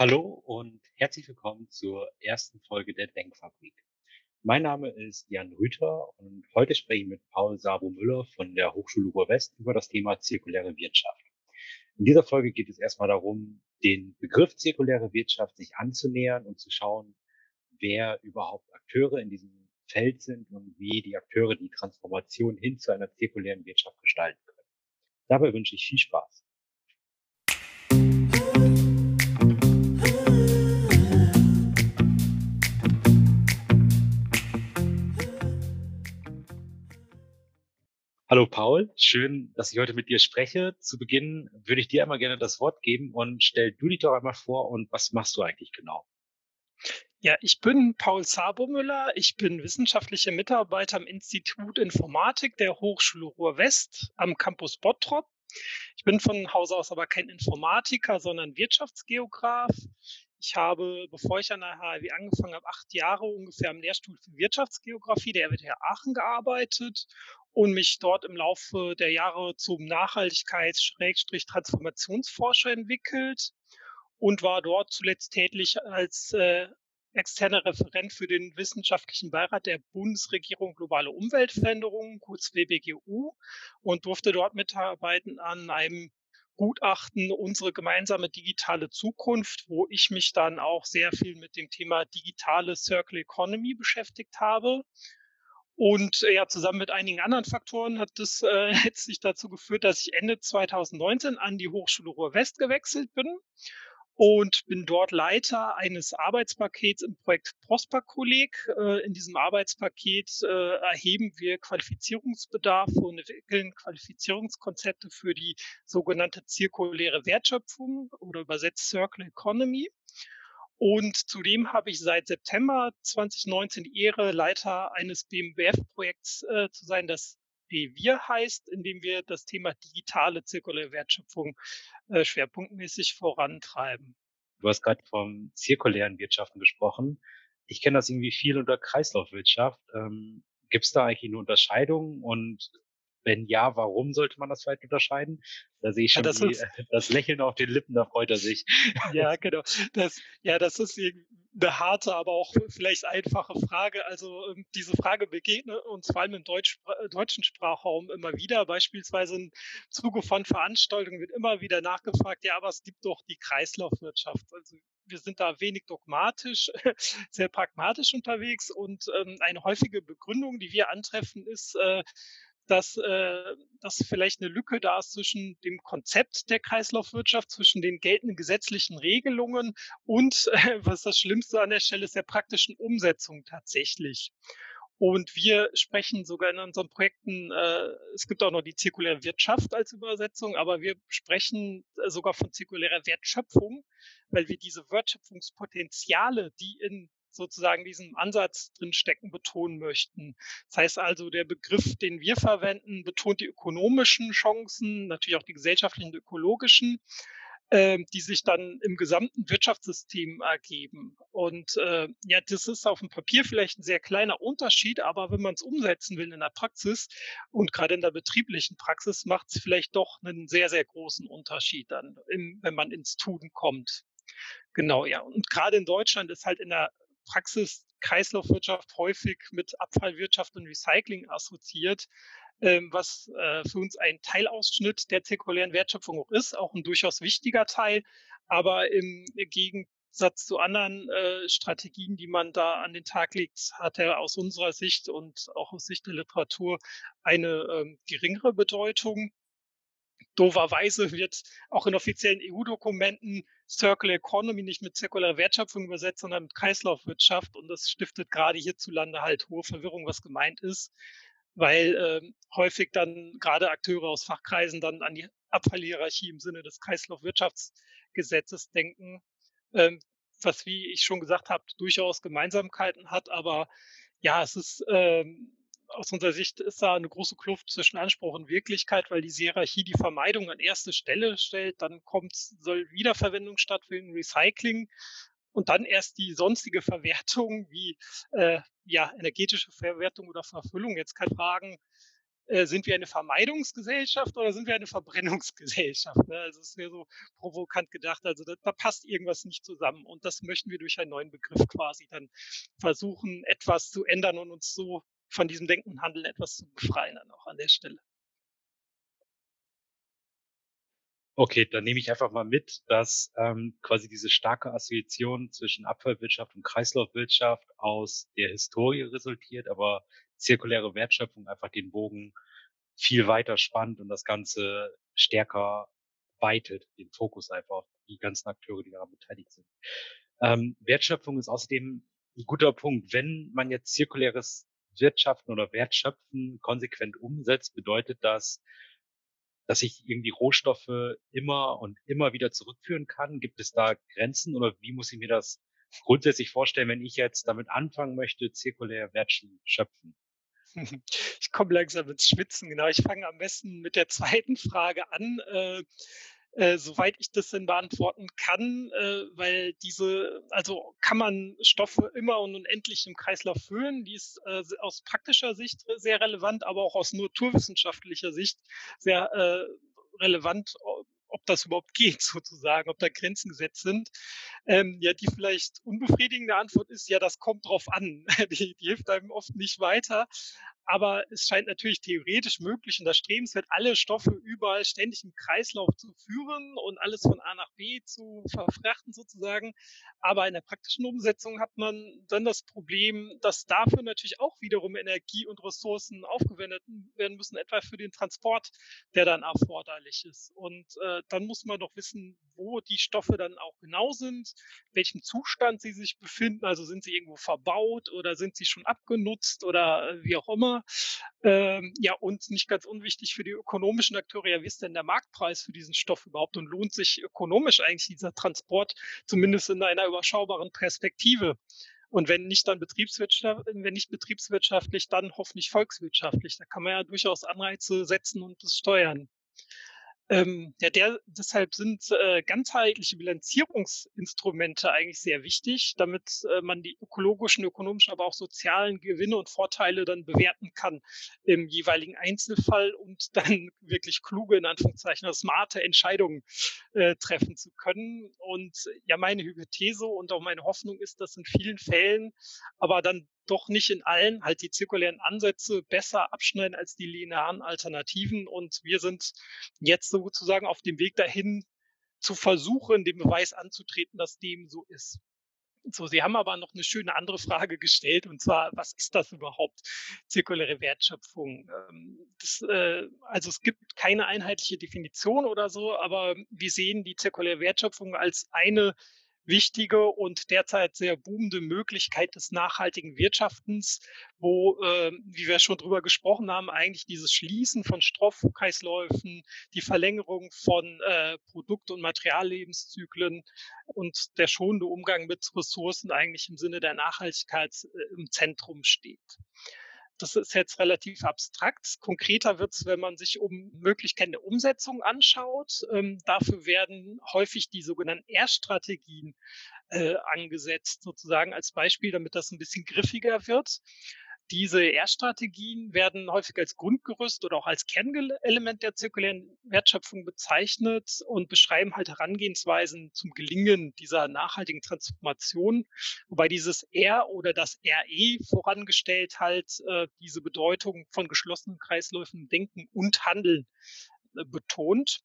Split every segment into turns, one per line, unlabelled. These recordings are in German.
Hallo und herzlich willkommen zur ersten Folge der Denkfabrik. Mein Name ist Jan Rüther und heute spreche ich mit Paul Sabo-Müller von der Hochschule Ruhr-West über das Thema zirkuläre Wirtschaft. In dieser Folge geht es erstmal darum, den Begriff zirkuläre Wirtschaft sich anzunähern und zu schauen, wer überhaupt Akteure in diesem Feld sind und wie die Akteure die Transformation hin zu einer zirkulären Wirtschaft gestalten können. Dabei wünsche ich viel Spaß. Hallo Paul, schön, dass ich heute mit dir spreche. Zu Beginn würde ich dir einmal gerne das Wort geben und stell du dich doch einmal vor und was machst du eigentlich genau?
Ja, ich bin Paul Sabomüller. Ich bin wissenschaftlicher Mitarbeiter am Institut Informatik der Hochschule Ruhr-West am Campus Bottrop. Ich bin von Haus aus aber kein Informatiker, sondern Wirtschaftsgeograf. Ich habe, bevor ich an der HRW angefangen habe, acht Jahre ungefähr am Lehrstuhl für Wirtschaftsgeografie der RWTH Aachen gearbeitet und mich dort im Laufe der Jahre zum Nachhaltigkeits-Transformationsforscher entwickelt und war dort zuletzt tätig als äh, externer Referent für den wissenschaftlichen Beirat der Bundesregierung Globale Umweltveränderungen, kurz WBGU, und durfte dort mitarbeiten an einem Gutachten Unsere gemeinsame digitale Zukunft, wo ich mich dann auch sehr viel mit dem Thema digitale Circle Economy beschäftigt habe und äh, ja, zusammen mit einigen anderen Faktoren hat das äh, letztlich dazu geführt, dass ich Ende 2019 an die Hochschule Ruhr-West gewechselt bin und bin dort Leiter eines Arbeitspakets im Projekt Prosper-Kolleg. Äh, in diesem Arbeitspaket äh, erheben wir Qualifizierungsbedarf und entwickeln Qualifizierungskonzepte für die sogenannte zirkuläre Wertschöpfung oder übersetzt Circle Economy. Und zudem habe ich seit September 2019 die Ehre, Leiter eines BMWF-Projekts äh, zu sein, das BWIR heißt, in dem wir das Thema digitale zirkuläre Wertschöpfung äh, schwerpunktmäßig vorantreiben.
Du hast gerade vom zirkulären Wirtschaften gesprochen. Ich kenne das irgendwie viel unter Kreislaufwirtschaft. Ähm, Gibt es da eigentlich eine Unterscheidung und wenn ja, warum sollte man das vielleicht unterscheiden? Da sehe ich schon ja, das, die, ist, das, Lächeln auf den Lippen, da freut er sich.
Ja, genau. Das, ja, das ist eine harte, aber auch vielleicht einfache Frage. Also ähm, diese Frage begegnet uns vor allem im Deutsch, äh, deutschen Sprachraum immer wieder. Beispielsweise im Zuge von Veranstaltungen wird immer wieder nachgefragt, ja, aber es gibt doch die Kreislaufwirtschaft. Also wir sind da wenig dogmatisch, sehr pragmatisch unterwegs und ähm, eine häufige Begründung, die wir antreffen, ist, äh, dass, äh, dass vielleicht eine Lücke da ist zwischen dem Konzept der Kreislaufwirtschaft, zwischen den geltenden gesetzlichen Regelungen und, äh, was das Schlimmste an der Stelle ist, der praktischen Umsetzung tatsächlich. Und wir sprechen sogar in unseren Projekten, äh, es gibt auch noch die zirkuläre Wirtschaft als Übersetzung, aber wir sprechen äh, sogar von zirkulärer Wertschöpfung, weil wir diese Wertschöpfungspotenziale, die in sozusagen diesen Ansatz drin stecken, betonen möchten. Das heißt also, der Begriff, den wir verwenden, betont die ökonomischen Chancen, natürlich auch die gesellschaftlichen und ökologischen, äh, die sich dann im gesamten Wirtschaftssystem ergeben. Und äh, ja, das ist auf dem Papier vielleicht ein sehr kleiner Unterschied, aber wenn man es umsetzen will in der Praxis und gerade in der betrieblichen Praxis, macht es vielleicht doch einen sehr, sehr großen Unterschied dann, im, wenn man ins Tun kommt. Genau, ja. Und gerade in Deutschland ist halt in der Praxis Kreislaufwirtschaft häufig mit Abfallwirtschaft und Recycling assoziiert, ähm, was äh, für uns ein Teilausschnitt der zirkulären Wertschöpfung auch ist, auch ein durchaus wichtiger Teil, aber im Gegensatz zu anderen äh, Strategien, die man da an den Tag legt, hat er aus unserer Sicht und auch aus Sicht der Literatur eine ähm, geringere Bedeutung. Doverweise wird auch in offiziellen EU-Dokumenten Circular Economy nicht mit zirkularer Wertschöpfung übersetzt, sondern mit Kreislaufwirtschaft. Und das stiftet gerade hierzulande halt hohe Verwirrung, was gemeint ist, weil äh, häufig dann gerade Akteure aus Fachkreisen dann an die Abfallhierarchie im Sinne des Kreislaufwirtschaftsgesetzes denken, äh, was, wie ich schon gesagt habe, durchaus Gemeinsamkeiten hat. Aber ja, es ist ähm, aus unserer Sicht ist da eine große Kluft zwischen Anspruch und Wirklichkeit, weil die Hierarchie die Vermeidung an erste Stelle stellt. Dann kommt, soll Wiederverwendung stattfinden, Recycling und dann erst die sonstige Verwertung wie äh, ja, energetische Verwertung oder Verfüllung. Jetzt kann Fragen, äh, sind wir eine Vermeidungsgesellschaft oder sind wir eine Verbrennungsgesellschaft? Ne? Also es wäre so provokant gedacht. Also da, da, passt irgendwas nicht zusammen. Und das möchten wir durch einen neuen Begriff quasi dann versuchen, etwas zu ändern und uns so von diesem Denken und Handeln etwas zu befreien dann auch an der Stelle.
Okay, dann nehme ich einfach mal mit, dass ähm, quasi diese starke Assoziation zwischen Abfallwirtschaft und Kreislaufwirtschaft aus der Historie resultiert, aber zirkuläre Wertschöpfung einfach den Bogen viel weiter spannt und das Ganze stärker weitet, den Fokus einfach auf die ganzen Akteure, die daran beteiligt sind. Ähm, Wertschöpfung ist außerdem ein guter Punkt. Wenn man jetzt zirkuläres Wirtschaften oder Wertschöpfen konsequent umsetzt, bedeutet das, dass ich irgendwie Rohstoffe immer und immer wieder zurückführen kann? Gibt es da Grenzen oder wie muss ich mir das grundsätzlich vorstellen, wenn ich jetzt damit anfangen möchte, zirkulär Wertschöpfen?
Ich komme langsam ins Schwitzen, genau. Ich fange am besten mit der zweiten Frage an. Äh, soweit ich das denn beantworten kann, äh, weil diese, also kann man Stoffe immer und unendlich im Kreislauf füllen. Die ist äh, aus praktischer Sicht sehr relevant, aber auch aus naturwissenschaftlicher Sicht sehr äh, relevant, ob das überhaupt geht, sozusagen, ob da Grenzen gesetzt sind. Ähm, ja, die vielleicht unbefriedigende Antwort ist, ja, das kommt drauf an. Die, die hilft einem oft nicht weiter. Aber es scheint natürlich theoretisch möglich und erstrebenswert, alle Stoffe überall ständig im Kreislauf zu führen und alles von A nach B zu verfrachten sozusagen. Aber in der praktischen Umsetzung hat man dann das Problem, dass dafür natürlich auch wiederum Energie und Ressourcen aufgewendet werden müssen, etwa für den Transport, der dann erforderlich ist. Und äh, dann muss man doch wissen, wo die Stoffe dann auch genau sind, welchem Zustand sie sich befinden. Also sind sie irgendwo verbaut oder sind sie schon abgenutzt oder äh, wie auch immer. Ähm, ja, und nicht ganz unwichtig für die ökonomischen Akteure, ja, wie ist denn der Marktpreis für diesen Stoff überhaupt und lohnt sich ökonomisch eigentlich dieser Transport, zumindest in einer überschaubaren Perspektive? Und wenn nicht dann Betriebswirtschaft, wenn nicht betriebswirtschaftlich, dann hoffentlich volkswirtschaftlich. Da kann man ja durchaus Anreize setzen und das steuern. Ähm, ja, der, deshalb sind äh, ganzheitliche Bilanzierungsinstrumente eigentlich sehr wichtig, damit äh, man die ökologischen, ökonomischen, aber auch sozialen Gewinne und Vorteile dann bewerten kann im jeweiligen Einzelfall und dann wirklich kluge, in Anführungszeichen, smarte Entscheidungen äh, treffen zu können. Und ja, meine Hypothese und auch meine Hoffnung ist, dass in vielen Fällen aber dann doch nicht in allen halt die zirkulären Ansätze besser abschneiden als die linearen Alternativen. Und wir sind jetzt sozusagen auf dem Weg dahin, zu versuchen, den Beweis anzutreten, dass dem so ist. So, Sie haben aber noch eine schöne andere Frage gestellt, und zwar, was ist das überhaupt, zirkuläre Wertschöpfung? Ähm, das, äh, also es gibt keine einheitliche Definition oder so, aber wir sehen die zirkuläre Wertschöpfung als eine wichtige und derzeit sehr boomende Möglichkeit des nachhaltigen Wirtschaftens, wo, äh, wie wir schon drüber gesprochen haben, eigentlich dieses Schließen von Stoffkreisläufen, die Verlängerung von äh, Produkt- und Materiallebenszyklen und der schonende Umgang mit Ressourcen eigentlich im Sinne der Nachhaltigkeit äh, im Zentrum steht. Das ist jetzt relativ abstrakt. Konkreter wird es, wenn man sich um Möglichkeiten der Umsetzung anschaut. Ähm, dafür werden häufig die sogenannten R-Strategien äh, angesetzt, sozusagen als Beispiel, damit das ein bisschen griffiger wird. Diese R-Strategien werden häufig als Grundgerüst oder auch als Kernelement der zirkulären Wertschöpfung bezeichnet und beschreiben halt Herangehensweisen zum Gelingen dieser nachhaltigen Transformation, wobei dieses R oder das RE vorangestellt halt äh, diese Bedeutung von geschlossenen Kreisläufen Denken und Handeln äh, betont.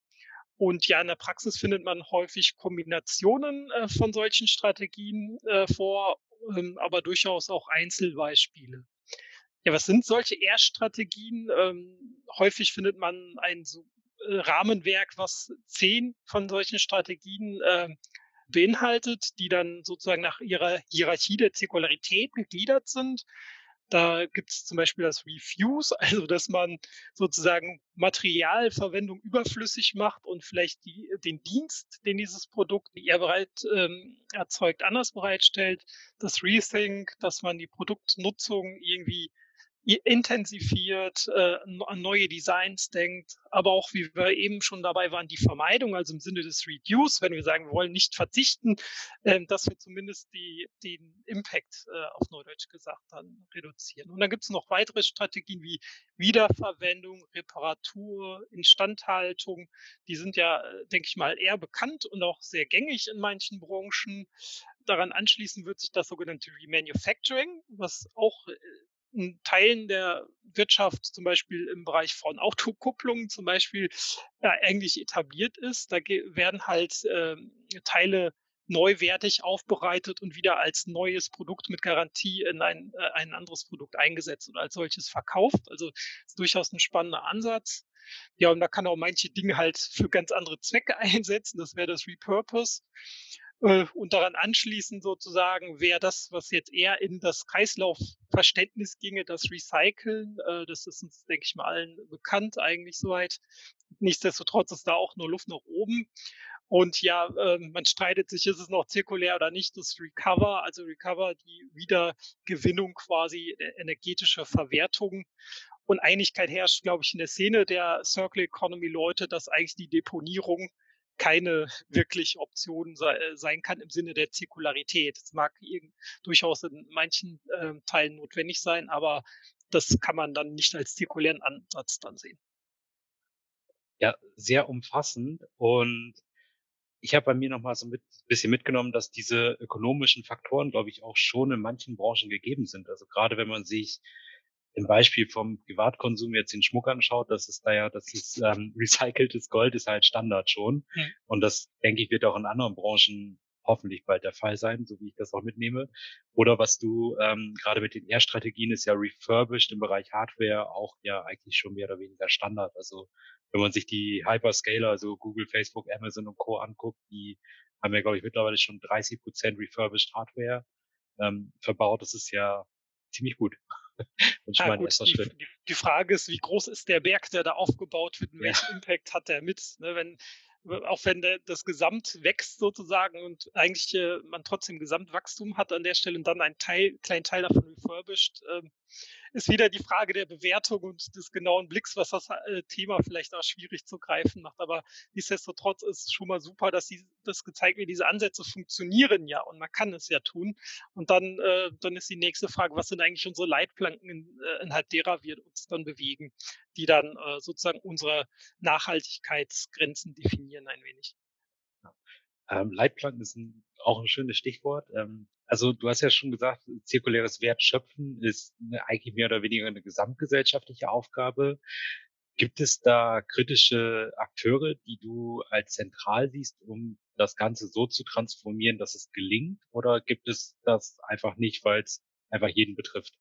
Und ja, in der Praxis findet man häufig Kombinationen äh, von solchen Strategien äh, vor, ähm, aber durchaus auch Einzelbeispiele. Ja, was sind solche R-Strategien? Ähm, häufig findet man ein so, äh, Rahmenwerk, was zehn von solchen Strategien äh, beinhaltet, die dann sozusagen nach ihrer Hierarchie der Zirkularität gegliedert sind. Da gibt es zum Beispiel das Refuse, also dass man sozusagen Materialverwendung überflüssig macht und vielleicht die, den Dienst, den dieses Produkt eher bereit ähm, erzeugt, anders bereitstellt. Das Rethink, dass man die Produktnutzung irgendwie intensiviert, äh, an neue Designs denkt, aber auch, wie wir eben schon dabei waren, die Vermeidung, also im Sinne des Reduce, wenn wir sagen, wir wollen nicht verzichten, äh, dass wir zumindest die, den Impact äh, auf Neudeutsch gesagt dann reduzieren. Und dann gibt es noch weitere Strategien wie Wiederverwendung, Reparatur, Instandhaltung. Die sind ja, denke ich mal, eher bekannt und auch sehr gängig in manchen Branchen. Daran anschließen wird sich das sogenannte Remanufacturing, was auch äh, Teilen der Wirtschaft, zum Beispiel im Bereich von Autokupplungen zum Beispiel, ja, eigentlich etabliert ist. Da werden halt äh, Teile neuwertig aufbereitet und wieder als neues Produkt mit Garantie in ein, äh, ein anderes Produkt eingesetzt und als solches verkauft. Also ist durchaus ein spannender Ansatz. Ja, und da kann auch manche Dinge halt für ganz andere Zwecke einsetzen. Das wäre das Repurpose. Äh, und daran anschließend sozusagen wäre das, was jetzt eher in das Kreislaufverständnis ginge, das Recyceln. Äh, das ist uns, denke ich mal, allen bekannt eigentlich soweit. Nichtsdestotrotz ist da auch nur Luft nach oben. Und ja, äh, man streitet sich, ist es noch zirkulär oder nicht, das Recover, also Recover, die Wiedergewinnung quasi, energetische Verwertung. Und Einigkeit herrscht, glaube ich, in der Szene der Circle Economy Leute, dass eigentlich die Deponierung keine wirklich Option äh, sein kann im Sinne der Zirkularität. Es mag durchaus in manchen äh, Teilen notwendig sein, aber das kann man dann nicht als zirkulären Ansatz dann sehen.
Ja, sehr umfassend und ich habe bei mir noch mal so ein bisschen mitgenommen, dass diese ökonomischen Faktoren, glaube ich, auch schon in manchen Branchen gegeben sind. Also gerade wenn man sich im Beispiel vom Privatkonsum jetzt den Schmuck anschaut, das ist da ja, das ist ähm, recyceltes Gold ist halt Standard schon. Mhm. Und das, denke ich, wird auch in anderen Branchen hoffentlich bald der Fall sein, so wie ich das auch mitnehme. Oder was du ähm, gerade mit den R-Strategien ist ja refurbished im Bereich Hardware auch ja eigentlich schon mehr oder weniger Standard. Also wenn man sich die Hyperscaler, also Google, Facebook, Amazon und Co. anguckt, die haben ja, glaube ich, mittlerweile schon 30 Prozent refurbished Hardware ähm, verbaut. Das ist ja ziemlich gut.
Und ja, gut, die. Die, Frage ist, wie groß ist der Berg, der da aufgebaut wird, und ja. welchen Impact hat der mit? Ne, wenn, auch wenn das Gesamt wächst sozusagen und eigentlich äh, man trotzdem Gesamtwachstum hat an der Stelle und dann einen Teil, kleinen Teil davon refurbished, äh, ist wieder die Frage der Bewertung und des genauen Blicks, was das äh, Thema vielleicht auch schwierig zu greifen macht. Aber nichtsdestotrotz ist schon mal super, dass die, das gezeigt wird, diese Ansätze funktionieren ja und man kann es ja tun. Und dann, äh, dann ist die nächste Frage, was sind eigentlich unsere Leitplanken, äh, innerhalb derer wir uns dann bewegen, die dann äh, sozusagen unsere Nachhaltigkeitsgrenzen definieren ein wenig.
Ähm, Leitplanken ist ein, auch ein schönes Stichwort. Ähm, also du hast ja schon gesagt, zirkuläres Wertschöpfen ist eine, eigentlich mehr oder weniger eine gesamtgesellschaftliche Aufgabe. Gibt es da kritische Akteure, die du als zentral siehst, um das Ganze so zu transformieren, dass es gelingt? Oder gibt es das einfach nicht, weil es einfach jeden betrifft?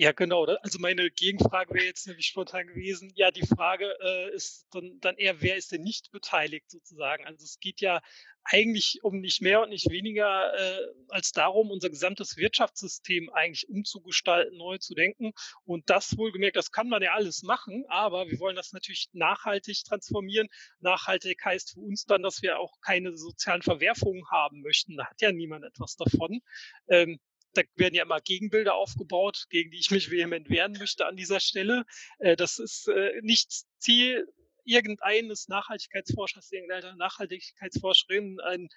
Ja, genau. Also meine Gegenfrage wäre jetzt nämlich spontan gewesen. Ja, die Frage äh, ist dann, dann eher, wer ist denn nicht beteiligt sozusagen? Also es geht ja eigentlich um nicht mehr und nicht weniger äh, als darum, unser gesamtes Wirtschaftssystem eigentlich umzugestalten, neu zu denken. Und das wohlgemerkt, das kann man ja alles machen, aber wir wollen das natürlich nachhaltig transformieren. Nachhaltig heißt für uns dann, dass wir auch keine sozialen Verwerfungen haben möchten. Da hat ja niemand etwas davon. Ähm, da werden ja immer Gegenbilder aufgebaut, gegen die ich mich vehement wehren möchte an dieser Stelle. Äh, das ist äh, nicht Ziel irgendeines Nachhaltigkeitsforschers, irgendeiner Nachhaltigkeitsforscherin, ein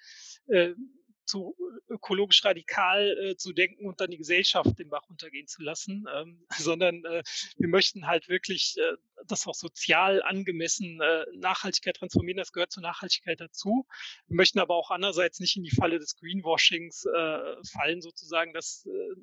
äh, zu ökologisch radikal äh, zu denken und dann die Gesellschaft den Bach runtergehen zu lassen, ähm, sondern äh, wir möchten halt wirklich äh, das auch sozial angemessen äh, Nachhaltigkeit transformieren. Das gehört zur Nachhaltigkeit dazu. Wir möchten aber auch andererseits nicht in die Falle des Greenwashings äh, fallen, sozusagen, dass äh,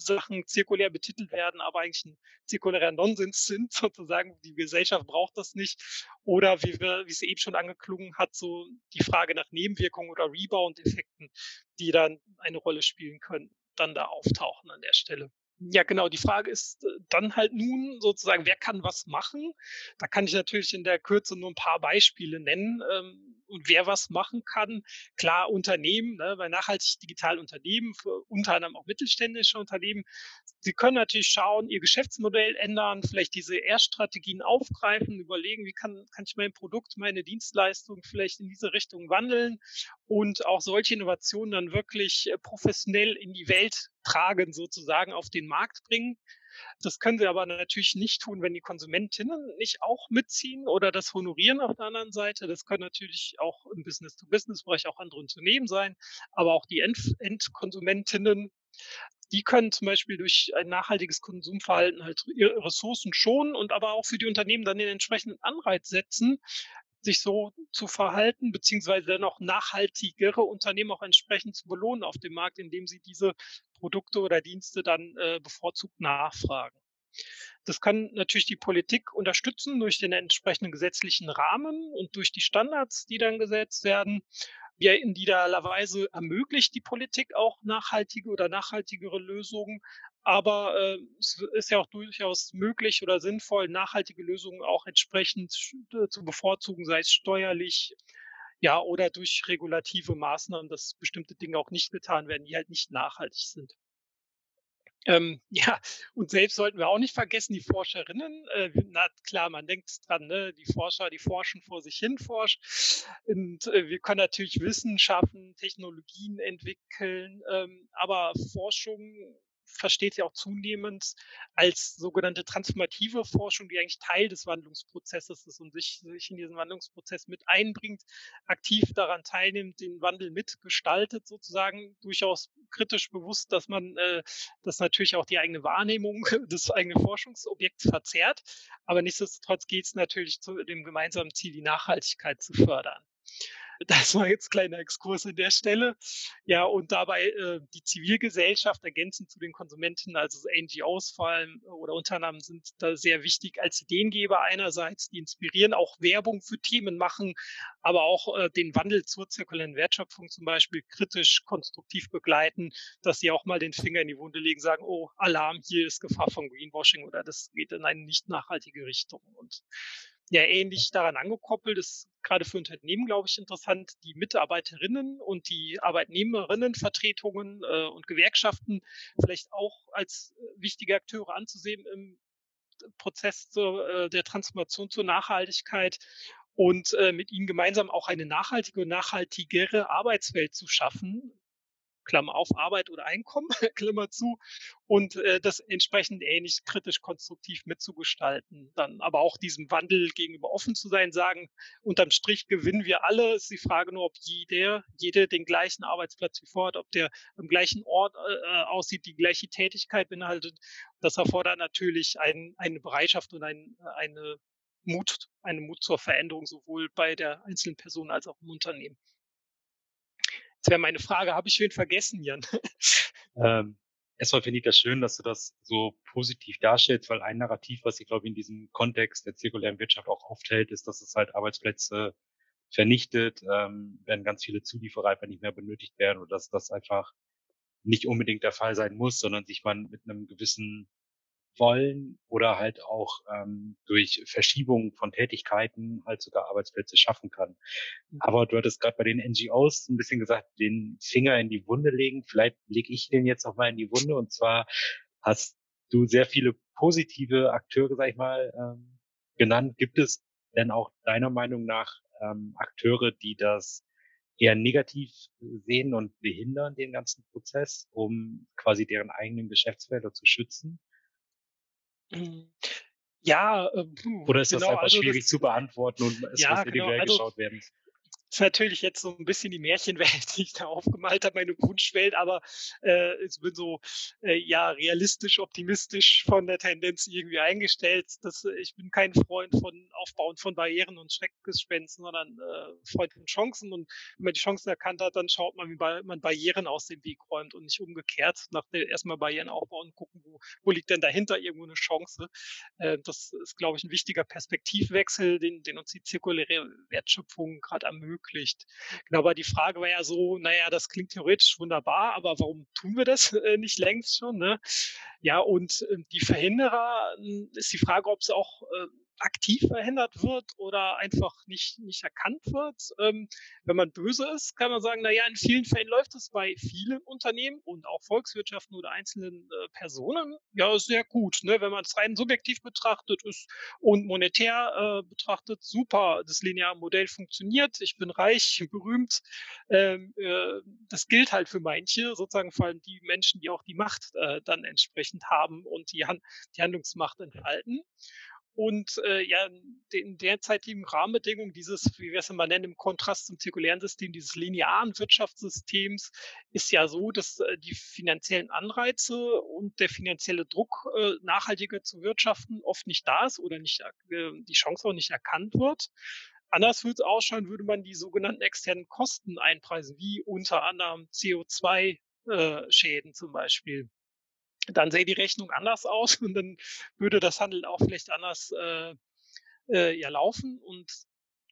Sachen zirkulär betitelt werden, aber eigentlich ein zirkulärer Nonsens sind, sozusagen. Die Gesellschaft braucht das nicht. Oder wie wir, wie es eben schon angeklungen hat, so die Frage nach Nebenwirkungen oder Rebound-Effekten, die dann eine Rolle spielen können, dann da auftauchen an der Stelle. Ja, genau. Die Frage ist äh, dann halt nun sozusagen, wer kann was machen? Da kann ich natürlich in der Kürze nur ein paar Beispiele nennen. Ähm, und wer was machen kann, klar Unternehmen, ne, bei nachhaltig digitalen Unternehmen, unter anderem auch mittelständische Unternehmen, sie können natürlich schauen, ihr Geschäftsmodell ändern, vielleicht diese Erststrategien aufgreifen, überlegen, wie kann, kann ich mein Produkt, meine Dienstleistung vielleicht in diese Richtung wandeln und auch solche Innovationen dann wirklich äh, professionell in die Welt Fragen sozusagen auf den Markt bringen. Das können sie aber natürlich nicht tun, wenn die Konsumentinnen nicht auch mitziehen oder das honorieren auf der anderen Seite. Das können natürlich auch im Business-to-Business-Bereich auch andere Unternehmen sein, aber auch die End Endkonsumentinnen die können zum Beispiel durch ein nachhaltiges Konsumverhalten halt ihre Ressourcen schonen und aber auch für die Unternehmen dann den entsprechenden Anreiz setzen, sich so zu verhalten, beziehungsweise dann auch nachhaltigere Unternehmen auch entsprechend zu belohnen auf dem Markt, indem sie diese Produkte oder Dienste dann äh, bevorzugt nachfragen. Das kann natürlich die Politik unterstützen durch den entsprechenden gesetzlichen Rahmen und durch die Standards, die dann gesetzt werden. Ja, in idealerweise ermöglicht die Politik auch nachhaltige oder nachhaltigere Lösungen, aber äh, es ist ja auch durchaus möglich oder sinnvoll, nachhaltige Lösungen auch entsprechend zu bevorzugen, sei es steuerlich, ja, oder durch regulative Maßnahmen, dass bestimmte Dinge auch nicht getan werden, die halt nicht nachhaltig sind. Ähm, ja, und selbst sollten wir auch nicht vergessen, die Forscherinnen, äh, na klar, man denkt dran, ne, die Forscher, die forschen vor sich hin, forscht. Und äh, wir können natürlich Wissen schaffen, Technologien entwickeln, ähm, aber Forschung versteht sie auch zunehmend als sogenannte transformative Forschung, die eigentlich Teil des Wandlungsprozesses ist und sich, sich in diesen Wandlungsprozess mit einbringt, aktiv daran teilnimmt, den Wandel mitgestaltet, sozusagen durchaus kritisch bewusst, dass man äh, das natürlich auch die eigene Wahrnehmung des eigenen Forschungsobjekts verzerrt. Aber nichtsdestotrotz geht es natürlich zu dem gemeinsamen Ziel, die Nachhaltigkeit zu fördern. Das war jetzt kleiner Exkurs an der Stelle. Ja, und dabei äh, die Zivilgesellschaft ergänzend zu den Konsumenten, also NGOs vor allem oder Unternehmen sind da sehr wichtig als Ideengeber einerseits, die inspirieren, auch Werbung für Themen machen, aber auch äh, den Wandel zur zirkulären Wertschöpfung zum Beispiel kritisch, konstruktiv begleiten, dass sie auch mal den Finger in die Wunde legen, sagen, oh, Alarm, hier ist Gefahr von Greenwashing oder das geht in eine nicht nachhaltige Richtung. Und ja ähnlich daran angekoppelt ist gerade für Unternehmen, glaube ich, interessant, die Mitarbeiterinnen und die Arbeitnehmerinnenvertretungen äh, und Gewerkschaften vielleicht auch als äh, wichtige Akteure anzusehen im Prozess zur, äh, der Transformation zur Nachhaltigkeit und äh, mit ihnen gemeinsam auch eine nachhaltige und nachhaltigere Arbeitswelt zu schaffen, Klammer auf, Arbeit oder Einkommen, Klammer zu, und äh, das entsprechend ähnlich kritisch konstruktiv mitzugestalten. Dann aber auch diesem Wandel gegenüber offen zu sein, sagen, unterm Strich gewinnen wir alle. Ist die Frage nur, ob jeder, jede den gleichen Arbeitsplatz wie vorher, ob der am gleichen Ort äh, aussieht, die gleiche Tätigkeit beinhaltet. Das erfordert natürlich ein, eine Bereitschaft und ein, eine Mut, eine Mut zur Veränderung, sowohl bei der einzelnen Person als auch im Unternehmen. Jetzt wäre meine Frage, habe ich wen vergessen, Jan?
Ähm, erstmal finde ich das schön, dass du das so positiv darstellst, weil ein Narrativ, was ich glaube in diesem Kontext der zirkulären Wirtschaft auch aufteilt, ist, dass es halt Arbeitsplätze vernichtet, ähm, wenn ganz viele Zulieferer einfach nicht mehr benötigt werden oder dass das einfach nicht unbedingt der Fall sein muss, sondern sich man mit einem gewissen wollen oder halt auch ähm, durch Verschiebung von Tätigkeiten halt sogar Arbeitsplätze schaffen kann. Mhm. Aber du hattest gerade bei den NGOs ein bisschen gesagt, den Finger in die Wunde legen. Vielleicht lege ich den jetzt auch mal in die Wunde. Und zwar hast du sehr viele positive Akteure, sag ich mal, ähm, genannt. Gibt es denn auch deiner Meinung nach ähm, Akteure, die das eher negativ sehen und behindern den ganzen Prozess, um quasi deren eigenen Geschäftsfelder zu schützen?
Ja,
äh, Oder ist das genau, einfach also schwierig das, zu beantworten und
es ja, muss individuell genau, also, geschaut werden? Ist natürlich jetzt so ein bisschen die Märchenwelt, die ich da aufgemalt habe, meine Wunschwelt, aber äh, ich bin so äh, ja realistisch, optimistisch von der Tendenz irgendwie eingestellt. Dass, äh, ich bin kein Freund von Aufbauen von Barrieren und Schreckgespensten, sondern äh, Freund von Chancen. Und wenn man die Chancen erkannt hat, dann schaut man, wie man Barrieren aus dem Weg räumt und nicht umgekehrt. Nach der erstmal Barrieren aufbauen und gucken, wo, wo liegt denn dahinter irgendwo eine Chance. Äh, das ist, glaube ich, ein wichtiger Perspektivwechsel, den, den uns die zirkuläre Wertschöpfung gerade ermöglicht ermöglicht. Genau, aber die Frage war ja so, naja, das klingt theoretisch wunderbar, aber warum tun wir das äh, nicht längst schon? Ne? Ja, und äh, die Verhinderer äh, ist die Frage, ob es auch äh, aktiv verhindert wird oder einfach nicht, nicht erkannt wird. Ähm, wenn man böse ist, kann man sagen, na ja, in vielen Fällen läuft es bei vielen Unternehmen und auch Volkswirtschaften oder einzelnen äh, Personen ja sehr gut. Ne? Wenn man es rein subjektiv betrachtet ist und monetär äh, betrachtet, super, das lineare Modell funktioniert, ich bin reich, berühmt. Ähm, äh, das gilt halt für manche, sozusagen vor allem die Menschen, die auch die Macht dann entsprechend haben und die, Hand, die Handlungsmacht enthalten. Und äh, ja, in derzeitigen Rahmenbedingungen dieses, wie wir es immer nennen, im Kontrast zum zirkulären System, dieses linearen Wirtschaftssystems, ist ja so, dass äh, die finanziellen Anreize und der finanzielle Druck, äh, nachhaltiger zu wirtschaften, oft nicht da ist oder nicht, äh, die Chance auch nicht erkannt wird. Anders würde es ausschauen, würde man die sogenannten externen Kosten einpreisen, wie unter anderem CO2-Schäden äh, zum Beispiel dann sähe die Rechnung anders aus und dann würde das Handeln auch vielleicht anders äh, äh, ja laufen. Und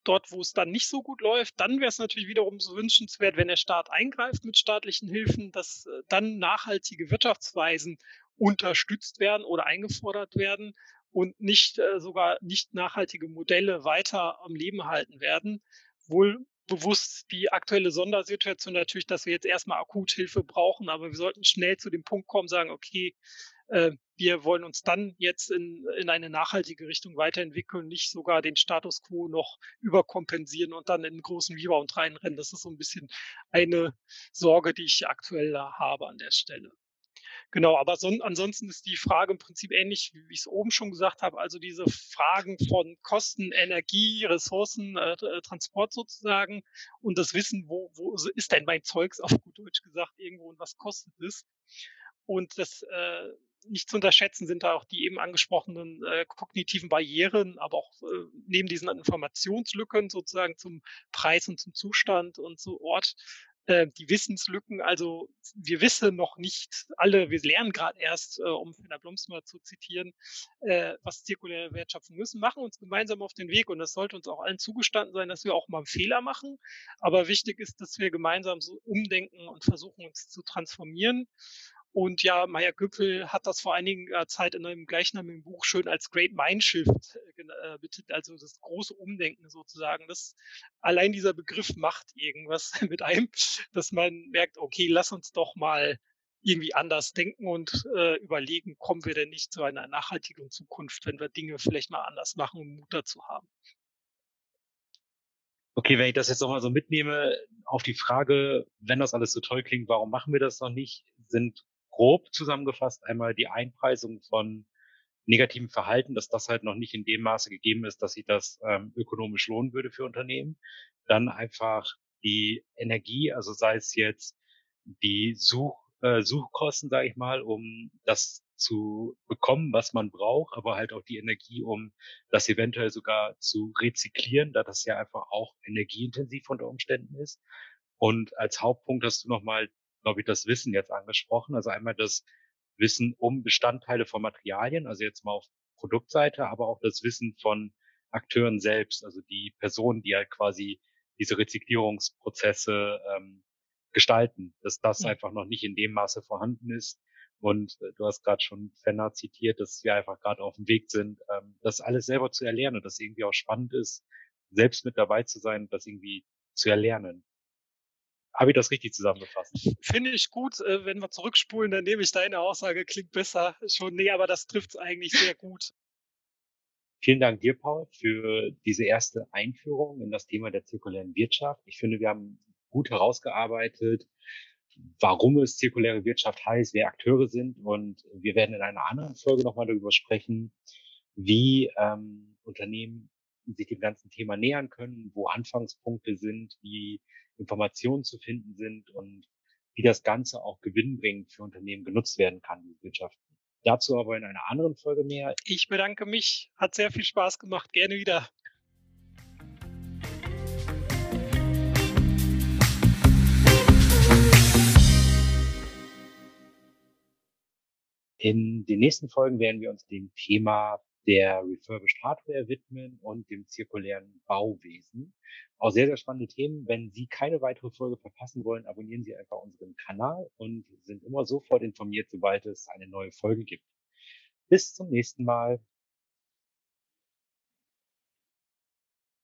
dort, wo es dann nicht so gut läuft, dann wäre es natürlich wiederum so wünschenswert, wenn der Staat eingreift mit staatlichen Hilfen, dass äh, dann nachhaltige Wirtschaftsweisen unterstützt werden oder eingefordert werden und nicht äh, sogar nicht nachhaltige Modelle weiter am Leben halten werden. Wohl bewusst die aktuelle Sondersituation natürlich, dass wir jetzt erstmal akut Hilfe brauchen, aber wir sollten schnell zu dem Punkt kommen, sagen, okay, äh, wir wollen uns dann jetzt in, in eine nachhaltige Richtung weiterentwickeln, nicht sogar den Status quo noch überkompensieren und dann in einen großen Rebound reinrennen. Das ist so ein bisschen eine Sorge, die ich aktuell habe an der Stelle. Genau, aber so, ansonsten ist die Frage im Prinzip ähnlich, wie ich es oben schon gesagt habe. Also diese Fragen von Kosten, Energie, Ressourcen, äh, äh, Transport sozusagen und das Wissen, wo, wo ist denn mein Zeugs auf gut Deutsch gesagt irgendwo und was kostet es? Und das äh, nicht zu unterschätzen sind da auch die eben angesprochenen äh, kognitiven Barrieren, aber auch äh, neben diesen Informationslücken sozusagen zum Preis und zum Zustand und zu Ort die Wissenslücken. Also wir wissen noch nicht alle, wir lernen gerade erst, äh, um Fenner Blums mal zu zitieren, äh, was zirkuläre Wertschöpfung müssen, machen uns gemeinsam auf den Weg und das sollte uns auch allen zugestanden sein, dass wir auch mal einen Fehler machen. Aber wichtig ist, dass wir gemeinsam so umdenken und versuchen, uns zu transformieren. Und ja, Maya Güppel hat das vor einiger Zeit in einem gleichnamigen Buch schön als Great Mindshift äh, äh, betitelt, also das große Umdenken sozusagen. Das, allein dieser Begriff macht irgendwas mit einem, dass man merkt, okay, lass uns doch mal irgendwie anders denken und äh, überlegen, kommen wir denn nicht zu einer nachhaltigen Zukunft, wenn wir Dinge vielleicht mal anders machen, um Mut dazu haben.
Okay, wenn ich das jetzt nochmal so mitnehme, auf die Frage, wenn das alles so toll klingt, warum machen wir das noch nicht, sind grob zusammengefasst einmal die Einpreisung von negativen Verhalten, dass das halt noch nicht in dem Maße gegeben ist, dass sich das ähm, ökonomisch lohnen würde für Unternehmen. Dann einfach die Energie, also sei es jetzt die Such, äh, Suchkosten, sage ich mal, um das zu bekommen, was man braucht, aber halt auch die Energie, um das eventuell sogar zu rezyklieren, da das ja einfach auch energieintensiv unter Umständen ist. Und als Hauptpunkt hast du nochmal glaube ich, das Wissen jetzt angesprochen. Also einmal das Wissen um Bestandteile von Materialien, also jetzt mal auf Produktseite, aber auch das Wissen von Akteuren selbst, also die Personen, die halt quasi diese Rezyklierungsprozesse ähm, gestalten, dass das ja. einfach noch nicht in dem Maße vorhanden ist. Und äh, du hast gerade schon Fenner zitiert, dass wir einfach gerade auf dem Weg sind, ähm, das alles selber zu erlernen und das irgendwie auch spannend ist, selbst mit dabei zu sein, das irgendwie zu erlernen. Habe ich das richtig zusammengefasst?
Finde ich gut. Äh, wenn wir zurückspulen, dann nehme ich deine Aussage, klingt besser. Schon, nee, aber das trifft es eigentlich sehr gut.
Vielen Dank dir, Paul, für diese erste Einführung in das Thema der zirkulären Wirtschaft. Ich finde, wir haben gut herausgearbeitet, warum es zirkuläre Wirtschaft heißt, wer Akteure sind. Und wir werden in einer anderen Folge nochmal darüber sprechen, wie ähm, Unternehmen sich dem ganzen Thema nähern können, wo Anfangspunkte sind, wie Informationen zu finden sind und wie das Ganze auch gewinnbringend für Unternehmen genutzt werden kann, die Wirtschaften. Dazu aber in einer anderen Folge mehr.
Ich bedanke mich. Hat sehr viel Spaß gemacht. Gerne wieder.
In den nächsten Folgen werden wir uns dem Thema der Refurbished Hardware widmen und dem zirkulären Bauwesen. Auch sehr, sehr spannende Themen. Wenn Sie keine weitere Folge verpassen wollen, abonnieren Sie einfach unseren Kanal und sind immer sofort informiert, sobald es eine neue Folge gibt. Bis zum nächsten Mal.